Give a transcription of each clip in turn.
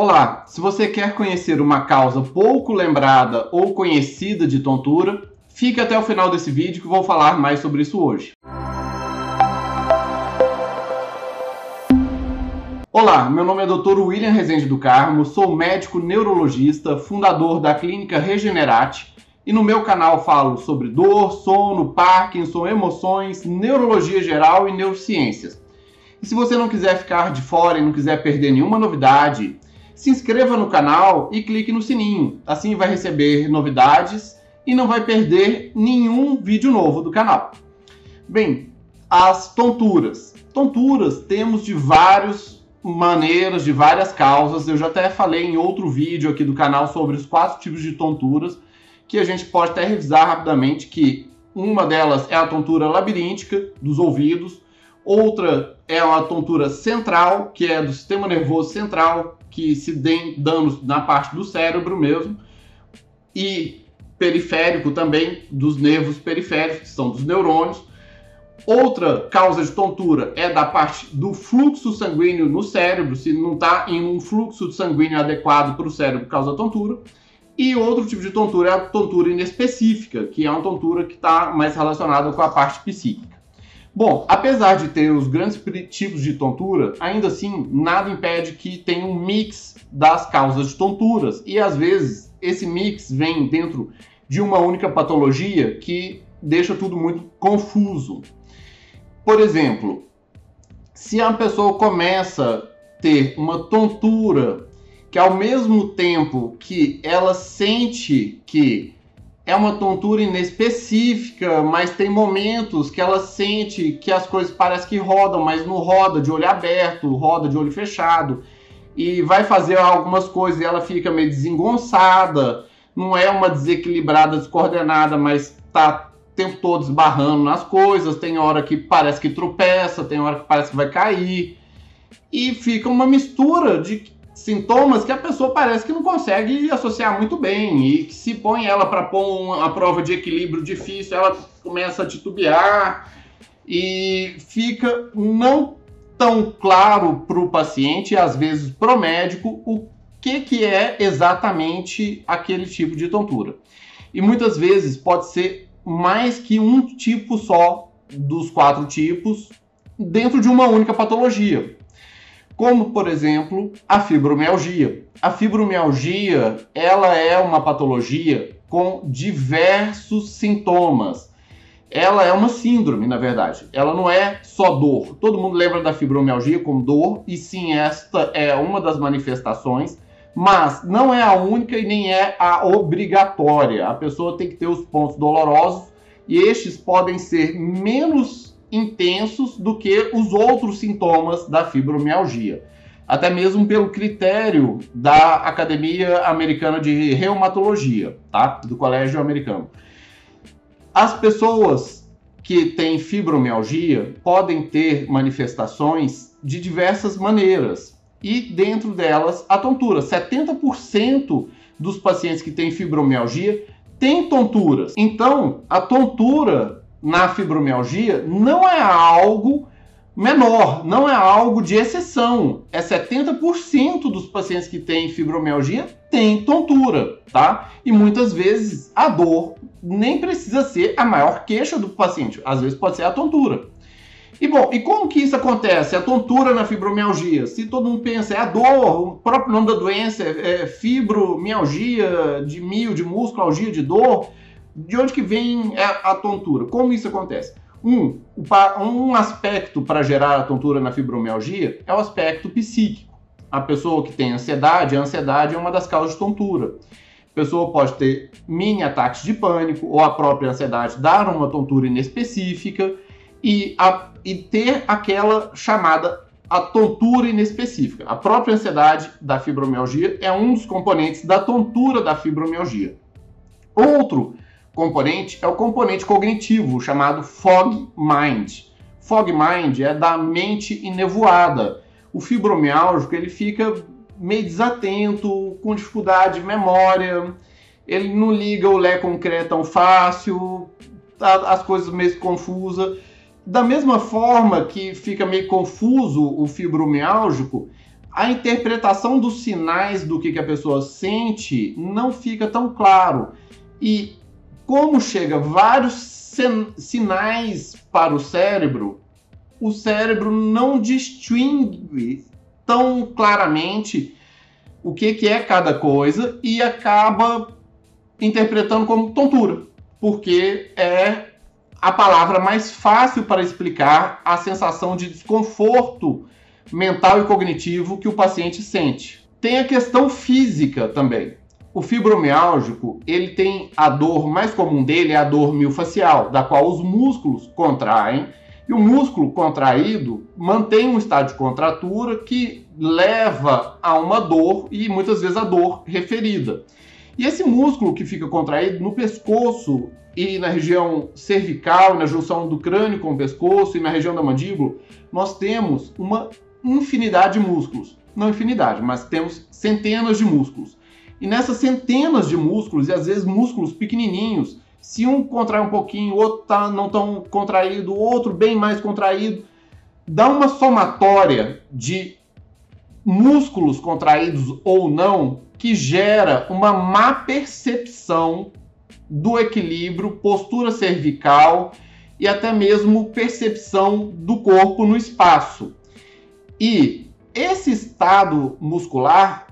Olá, se você quer conhecer uma causa pouco lembrada ou conhecida de tontura, fique até o final desse vídeo que vou falar mais sobre isso hoje. Olá, meu nome é Dr. William Rezende do Carmo, sou médico neurologista, fundador da clínica Regenerate e no meu canal falo sobre dor, sono, Parkinson, emoções, neurologia geral e neurociências. E se você não quiser ficar de fora e não quiser perder nenhuma novidade, se inscreva no canal e clique no sininho. Assim vai receber novidades e não vai perder nenhum vídeo novo do canal. Bem, as tonturas. Tonturas temos de várias maneiras, de várias causas. Eu já até falei em outro vídeo aqui do canal sobre os quatro tipos de tonturas, que a gente pode até revisar rapidamente que uma delas é a tontura labiríntica dos ouvidos, outra é a tontura central, que é do sistema nervoso central, que se dêem danos na parte do cérebro mesmo, e periférico também, dos nervos periféricos, que são dos neurônios. Outra causa de tontura é da parte do fluxo sanguíneo no cérebro, se não está em um fluxo sanguíneo adequado para o cérebro, causa tontura. E outro tipo de tontura é a tontura inespecífica, que é uma tontura que está mais relacionada com a parte psíquica. Bom, apesar de ter os grandes tipos de tontura, ainda assim nada impede que tenha um mix das causas de tonturas e às vezes esse mix vem dentro de uma única patologia que deixa tudo muito confuso. Por exemplo, se a pessoa começa a ter uma tontura que ao mesmo tempo que ela sente que é uma tontura inespecífica, mas tem momentos que ela sente que as coisas parecem que rodam, mas não roda de olho aberto, roda de olho fechado. E vai fazer algumas coisas e ela fica meio desengonçada, não é uma desequilibrada, descoordenada, mas tá o tempo todo esbarrando nas coisas, tem hora que parece que tropeça, tem hora que parece que vai cair. E fica uma mistura de sintomas que a pessoa parece que não consegue associar muito bem e que se põe ela para pôr uma prova de equilíbrio difícil, ela começa a titubear e fica não tão claro para o paciente, às vezes para o médico, o que, que é exatamente aquele tipo de tontura. E muitas vezes pode ser mais que um tipo só dos quatro tipos dentro de uma única patologia como por exemplo a fibromialgia. A fibromialgia, ela é uma patologia com diversos sintomas. Ela é uma síndrome, na verdade. Ela não é só dor. Todo mundo lembra da fibromialgia como dor, e sim, esta é uma das manifestações, mas não é a única e nem é a obrigatória. A pessoa tem que ter os pontos dolorosos e estes podem ser menos intensos do que os outros sintomas da fibromialgia. Até mesmo pelo critério da Academia Americana de Reumatologia, tá? Do Colégio Americano. As pessoas que têm fibromialgia podem ter manifestações de diversas maneiras. E dentro delas, a tontura. 70% dos pacientes que têm fibromialgia têm tonturas. Então, a tontura na fibromialgia não é algo menor, não é algo de exceção. É 70% dos pacientes que têm fibromialgia têm tontura, tá? E muitas vezes a dor nem precisa ser a maior queixa do paciente, às vezes pode ser a tontura. E bom, e como que isso acontece? A tontura na fibromialgia? Se todo mundo pensa, é a dor, o próprio nome da doença é, é fibromialgia de mio, de músculo, algia de dor de onde que vem a, a tontura? Como isso acontece? Um, um aspecto para gerar a tontura na fibromialgia é o aspecto psíquico. A pessoa que tem ansiedade, a ansiedade é uma das causas de tontura. A pessoa pode ter mini ataques de pânico ou a própria ansiedade dar uma tontura inespecífica e, a, e ter aquela chamada a tontura inespecífica. A própria ansiedade da fibromialgia é um dos componentes da tontura da fibromialgia. Outro componente é o componente cognitivo, chamado fog mind. Fog mind é da mente enevoada. O fibromialgico ele fica meio desatento, com dificuldade de memória, ele não liga o Lé com o CRE tão fácil, as coisas meio confusas. Da mesma forma que fica meio confuso o fibromialgico, a interpretação dos sinais do que, que a pessoa sente não fica tão claro. E como chega vários sinais para o cérebro, o cérebro não distingue tão claramente o que, que é cada coisa e acaba interpretando como tontura, porque é a palavra mais fácil para explicar a sensação de desconforto mental e cognitivo que o paciente sente. Tem a questão física também. O fibromiálgico, ele tem a dor mais comum dele é a dor miofascial, da qual os músculos contraem, e o músculo contraído mantém um estado de contratura que leva a uma dor e muitas vezes a dor referida. E esse músculo que fica contraído no pescoço e na região cervical, na junção do crânio com o pescoço e na região da mandíbula, nós temos uma infinidade de músculos. Não infinidade, mas temos centenas de músculos. E nessas centenas de músculos, e às vezes músculos pequenininhos, se um contrai um pouquinho, o outro tá não tão contraído, o outro bem mais contraído, dá uma somatória de músculos contraídos ou não que gera uma má percepção do equilíbrio, postura cervical e até mesmo percepção do corpo no espaço. E esse estado muscular,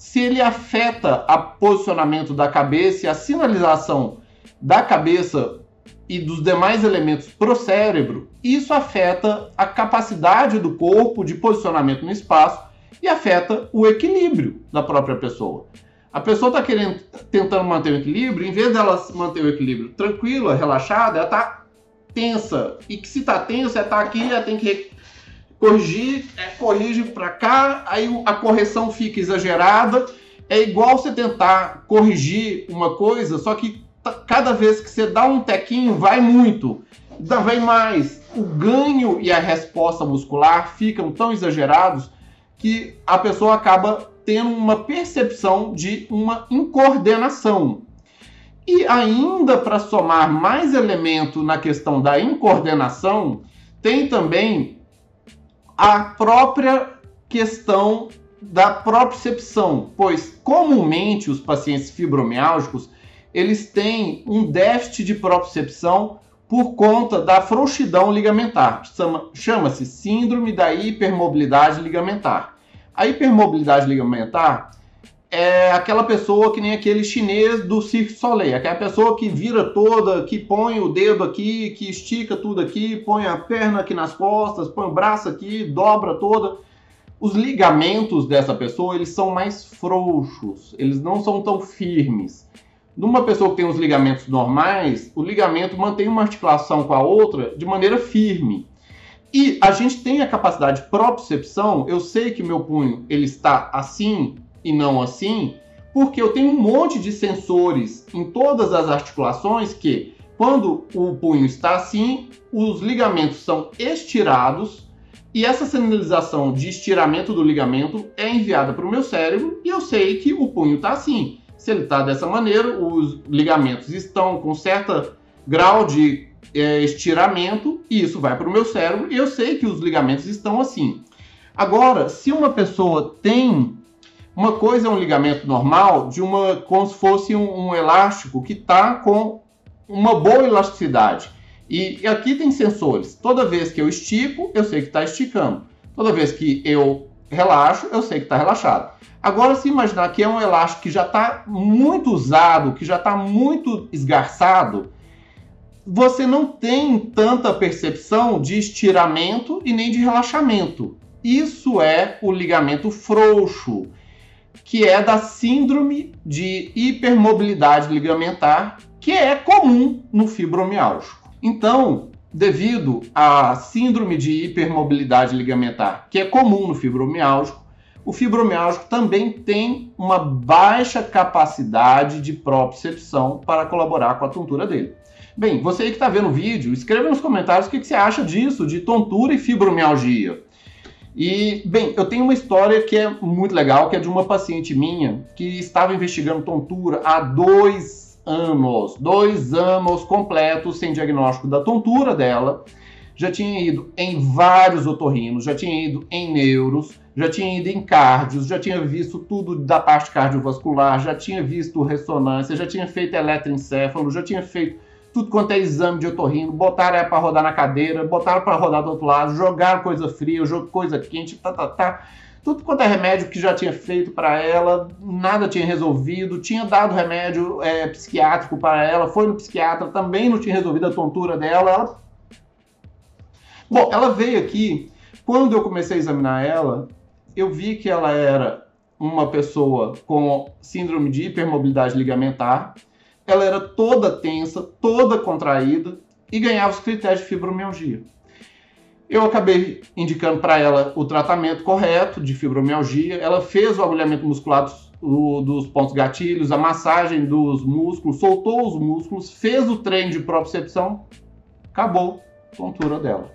se ele afeta o posicionamento da cabeça e a sinalização da cabeça e dos demais elementos para o cérebro, isso afeta a capacidade do corpo de posicionamento no espaço e afeta o equilíbrio da própria pessoa. A pessoa está querendo, tentando manter o equilíbrio, em vez dela manter o equilíbrio tranquila, relaxada, ela está tensa. E que se está tensa, ela está aqui, ela tem que corrigir, é, corrige para cá, aí a correção fica exagerada. É igual você tentar corrigir uma coisa, só que cada vez que você dá um tequinho, vai muito, vem mais. O ganho e a resposta muscular ficam tão exagerados que a pessoa acaba tendo uma percepção de uma incoordenação. E ainda para somar mais elemento na questão da incoordenação, tem também a própria questão da propriocepção, pois comumente os pacientes fibromiálgicos eles têm um déficit de propriocepção por conta da frouxidão ligamentar. Chama-se síndrome da hipermobilidade ligamentar. A hipermobilidade ligamentar é aquela pessoa que nem aquele chinês do Cirque Soleil, aquela pessoa que vira toda, que põe o dedo aqui, que estica tudo aqui, põe a perna aqui nas costas, põe o braço aqui, dobra toda. Os ligamentos dessa pessoa, eles são mais frouxos, eles não são tão firmes. Numa pessoa que tem os ligamentos normais, o ligamento mantém uma articulação com a outra de maneira firme. E a gente tem a capacidade de propriocepção, eu sei que meu punho ele está assim e não assim, porque eu tenho um monte de sensores em todas as articulações que, quando o punho está assim, os ligamentos são estirados e essa sinalização de estiramento do ligamento é enviada para o meu cérebro e eu sei que o punho está assim. Se ele está dessa maneira, os ligamentos estão com certo grau de é, estiramento e isso vai para o meu cérebro e eu sei que os ligamentos estão assim. Agora, se uma pessoa tem uma coisa é um ligamento normal, de uma como se fosse um, um elástico que está com uma boa elasticidade. E, e aqui tem sensores. Toda vez que eu estico, eu sei que está esticando. Toda vez que eu relaxo, eu sei que está relaxado. Agora, se imaginar que é um elástico que já está muito usado, que já está muito esgarçado, você não tem tanta percepção de estiramento e nem de relaxamento. Isso é o ligamento frouxo, que é da síndrome de hipermobilidade ligamentar, que é comum no fibromialgico. Então, devido à síndrome de hipermobilidade ligamentar, que é comum no fibromialgico, o fibromialgico também tem uma baixa capacidade de propriocepção para colaborar com a tontura dele. Bem, você aí que está vendo o vídeo, escreva nos comentários o que, que você acha disso, de tontura e fibromialgia. E, bem, eu tenho uma história que é muito legal, que é de uma paciente minha que estava investigando tontura há dois anos, dois anos completos sem diagnóstico da tontura dela. Já tinha ido em vários otorrinos, já tinha ido em neuros, já tinha ido em cardios, já tinha visto tudo da parte cardiovascular, já tinha visto ressonância, já tinha feito eletroencefalo, já tinha feito tudo quanto é exame de otorrino, botaram ela para rodar na cadeira, botaram para rodar do outro lado, jogaram coisa fria, coisa quente, tá, tá, tá. Tudo quanto é remédio que já tinha feito para ela, nada tinha resolvido, tinha dado remédio é, psiquiátrico para ela, foi no psiquiatra, também não tinha resolvido a tontura dela. Ela... Bom, ela veio aqui, quando eu comecei a examinar ela, eu vi que ela era uma pessoa com síndrome de hipermobilidade ligamentar, ela era toda tensa, toda contraída e ganhava os critérios de fibromialgia. Eu acabei indicando para ela o tratamento correto de fibromialgia. Ela fez o agulhamento muscular dos, o, dos pontos gatilhos, a massagem dos músculos, soltou os músculos, fez o treino de propriocepção, acabou a tontura dela.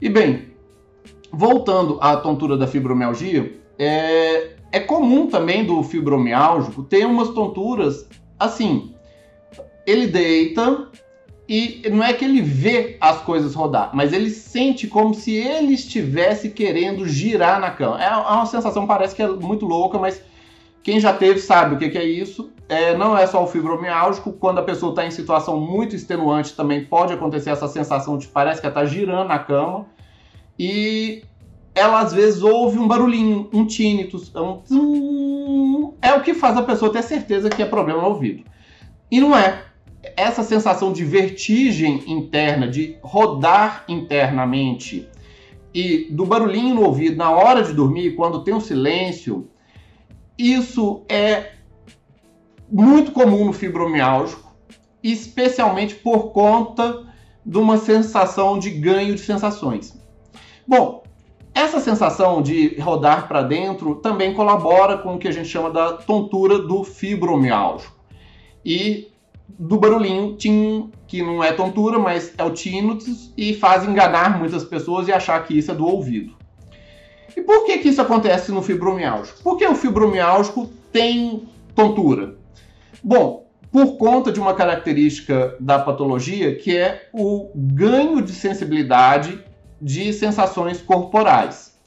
E bem, voltando à tontura da fibromialgia, é, é comum também do fibromialgico ter umas tonturas assim. Ele deita e não é que ele vê as coisas rodar, mas ele sente como se ele estivesse querendo girar na cama. É, é uma sensação, parece que é muito louca, mas quem já teve sabe o que, é isso. É, não é só o fibromialgico, quando a pessoa está em situação muito extenuante também pode acontecer essa sensação de parece que ela está girando na cama. E ela às vezes ouve um barulhinho, um tinnitus, um... é o que faz a pessoa ter certeza que é problema no ouvido. E não é essa sensação de vertigem interna, de rodar internamente e do barulhinho no ouvido na hora de dormir, quando tem um silêncio, isso é muito comum no fibromialgico, especialmente por conta de uma sensação de ganho de sensações. Bom, essa sensação de rodar para dentro também colabora com o que a gente chama da tontura do fibromialgico. E do barulhinho tim, que não é tontura, mas é o tinnitus, e faz enganar muitas pessoas e achar que isso é do ouvido. E por que, que isso acontece no fibromialgico? Porque o fibromialgico tem tontura. Bom, por conta de uma característica da patologia que é o ganho de sensibilidade de sensações corporais.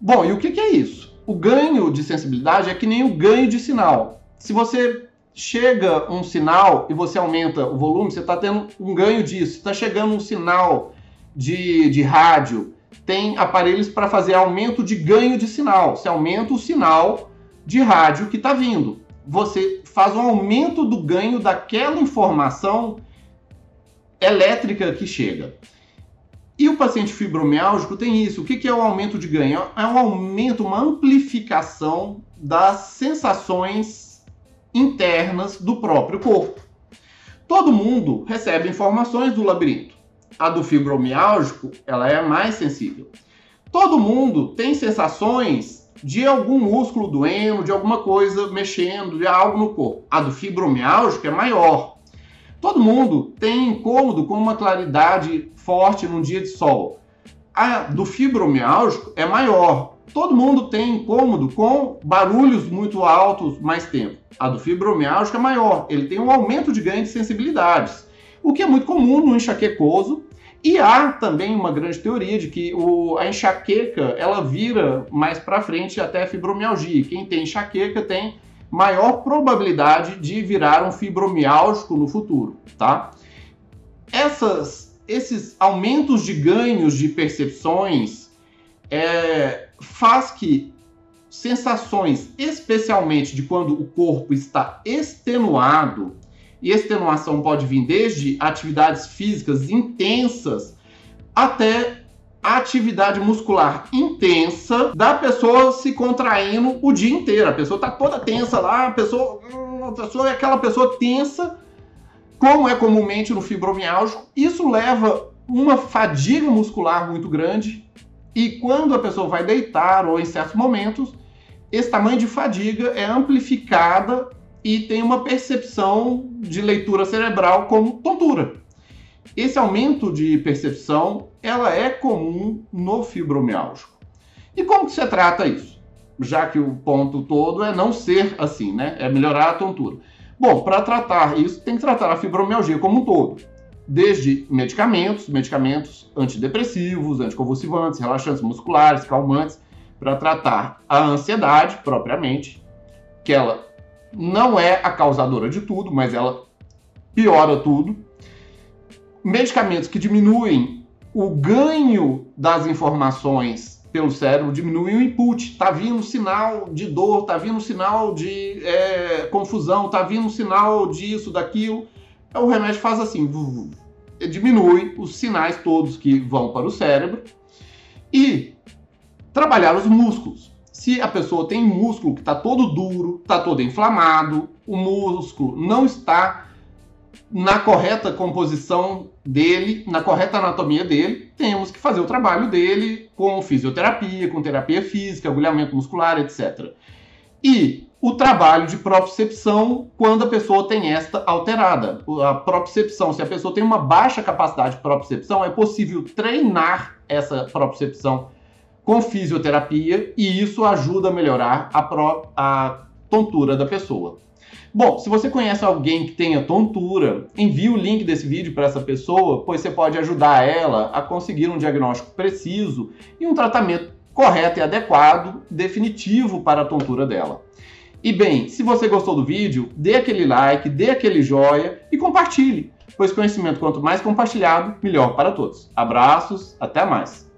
Bom, e o que, que é isso? O ganho de sensibilidade é que nem o ganho de sinal. Se você chega um sinal e você aumenta o volume, você está tendo um ganho disso. Está chegando um sinal de, de rádio, tem aparelhos para fazer aumento de ganho de sinal. Você aumenta o sinal de rádio que está vindo. Você faz um aumento do ganho daquela informação elétrica que chega. E o paciente fibromialgico tem isso. O que é o aumento de ganho? É um aumento, uma amplificação das sensações internas do próprio corpo. Todo mundo recebe informações do labirinto. A do fibromialgico, ela é mais sensível. Todo mundo tem sensações de algum músculo doendo, de alguma coisa mexendo, de algo no corpo. A do fibromialgico é maior. Todo mundo tem incômodo com uma claridade forte num dia de sol. A do fibromialgico é maior todo mundo tem incômodo com barulhos muito altos mais tempo. A do fibromialgia é maior, ele tem um aumento de ganho de sensibilidades, o que é muito comum no enxaquecoso. E há também uma grande teoria de que o, a enxaqueca ela vira mais para frente até a fibromialgia. Quem tem enxaqueca tem maior probabilidade de virar um fibromiálgico no futuro, tá? Essas, esses aumentos de ganhos de percepções é, faz que sensações, especialmente de quando o corpo está extenuado, e extenuação pode vir desde atividades físicas intensas até atividade muscular intensa da pessoa se contraindo o dia inteiro. A pessoa está toda tensa lá, a pessoa, a pessoa é aquela pessoa tensa, como é comumente no fibromialgico. Isso leva uma fadiga muscular muito grande e quando a pessoa vai deitar ou em certos momentos, esse tamanho de fadiga é amplificada e tem uma percepção de leitura cerebral como tontura. Esse aumento de percepção, ela é comum no fibromialgico. E como que você trata isso? Já que o ponto todo é não ser assim, né? É melhorar a tontura. Bom, para tratar isso, tem que tratar a fibromialgia como um todo desde medicamentos, medicamentos antidepressivos, anticonvulsivantes, relaxantes musculares, calmantes, para tratar a ansiedade propriamente, que ela não é a causadora de tudo, mas ela piora tudo. Medicamentos que diminuem o ganho das informações pelo cérebro, diminuem o input. Tá vindo sinal de dor, tá vindo sinal de é, confusão, tá vindo sinal disso, daquilo. O remédio faz assim, diminui os sinais todos que vão para o cérebro e trabalhar os músculos. Se a pessoa tem músculo que está todo duro, está todo inflamado, o músculo não está na correta composição dele, na correta anatomia dele, temos que fazer o trabalho dele com fisioterapia, com terapia física, agulhamento muscular, etc. E o trabalho de propriocepção quando a pessoa tem esta alterada. A propriocepção, se a pessoa tem uma baixa capacidade de propriocepção, é possível treinar essa propriocepção com fisioterapia e isso ajuda a melhorar a, pro, a tontura da pessoa. Bom, se você conhece alguém que tenha tontura, envie o link desse vídeo para essa pessoa, pois você pode ajudar ela a conseguir um diagnóstico preciso e um tratamento correto e adequado, definitivo para a tontura dela. E bem, se você gostou do vídeo, dê aquele like, dê aquele joia e compartilhe, pois conhecimento quanto mais compartilhado, melhor para todos. Abraços, até mais!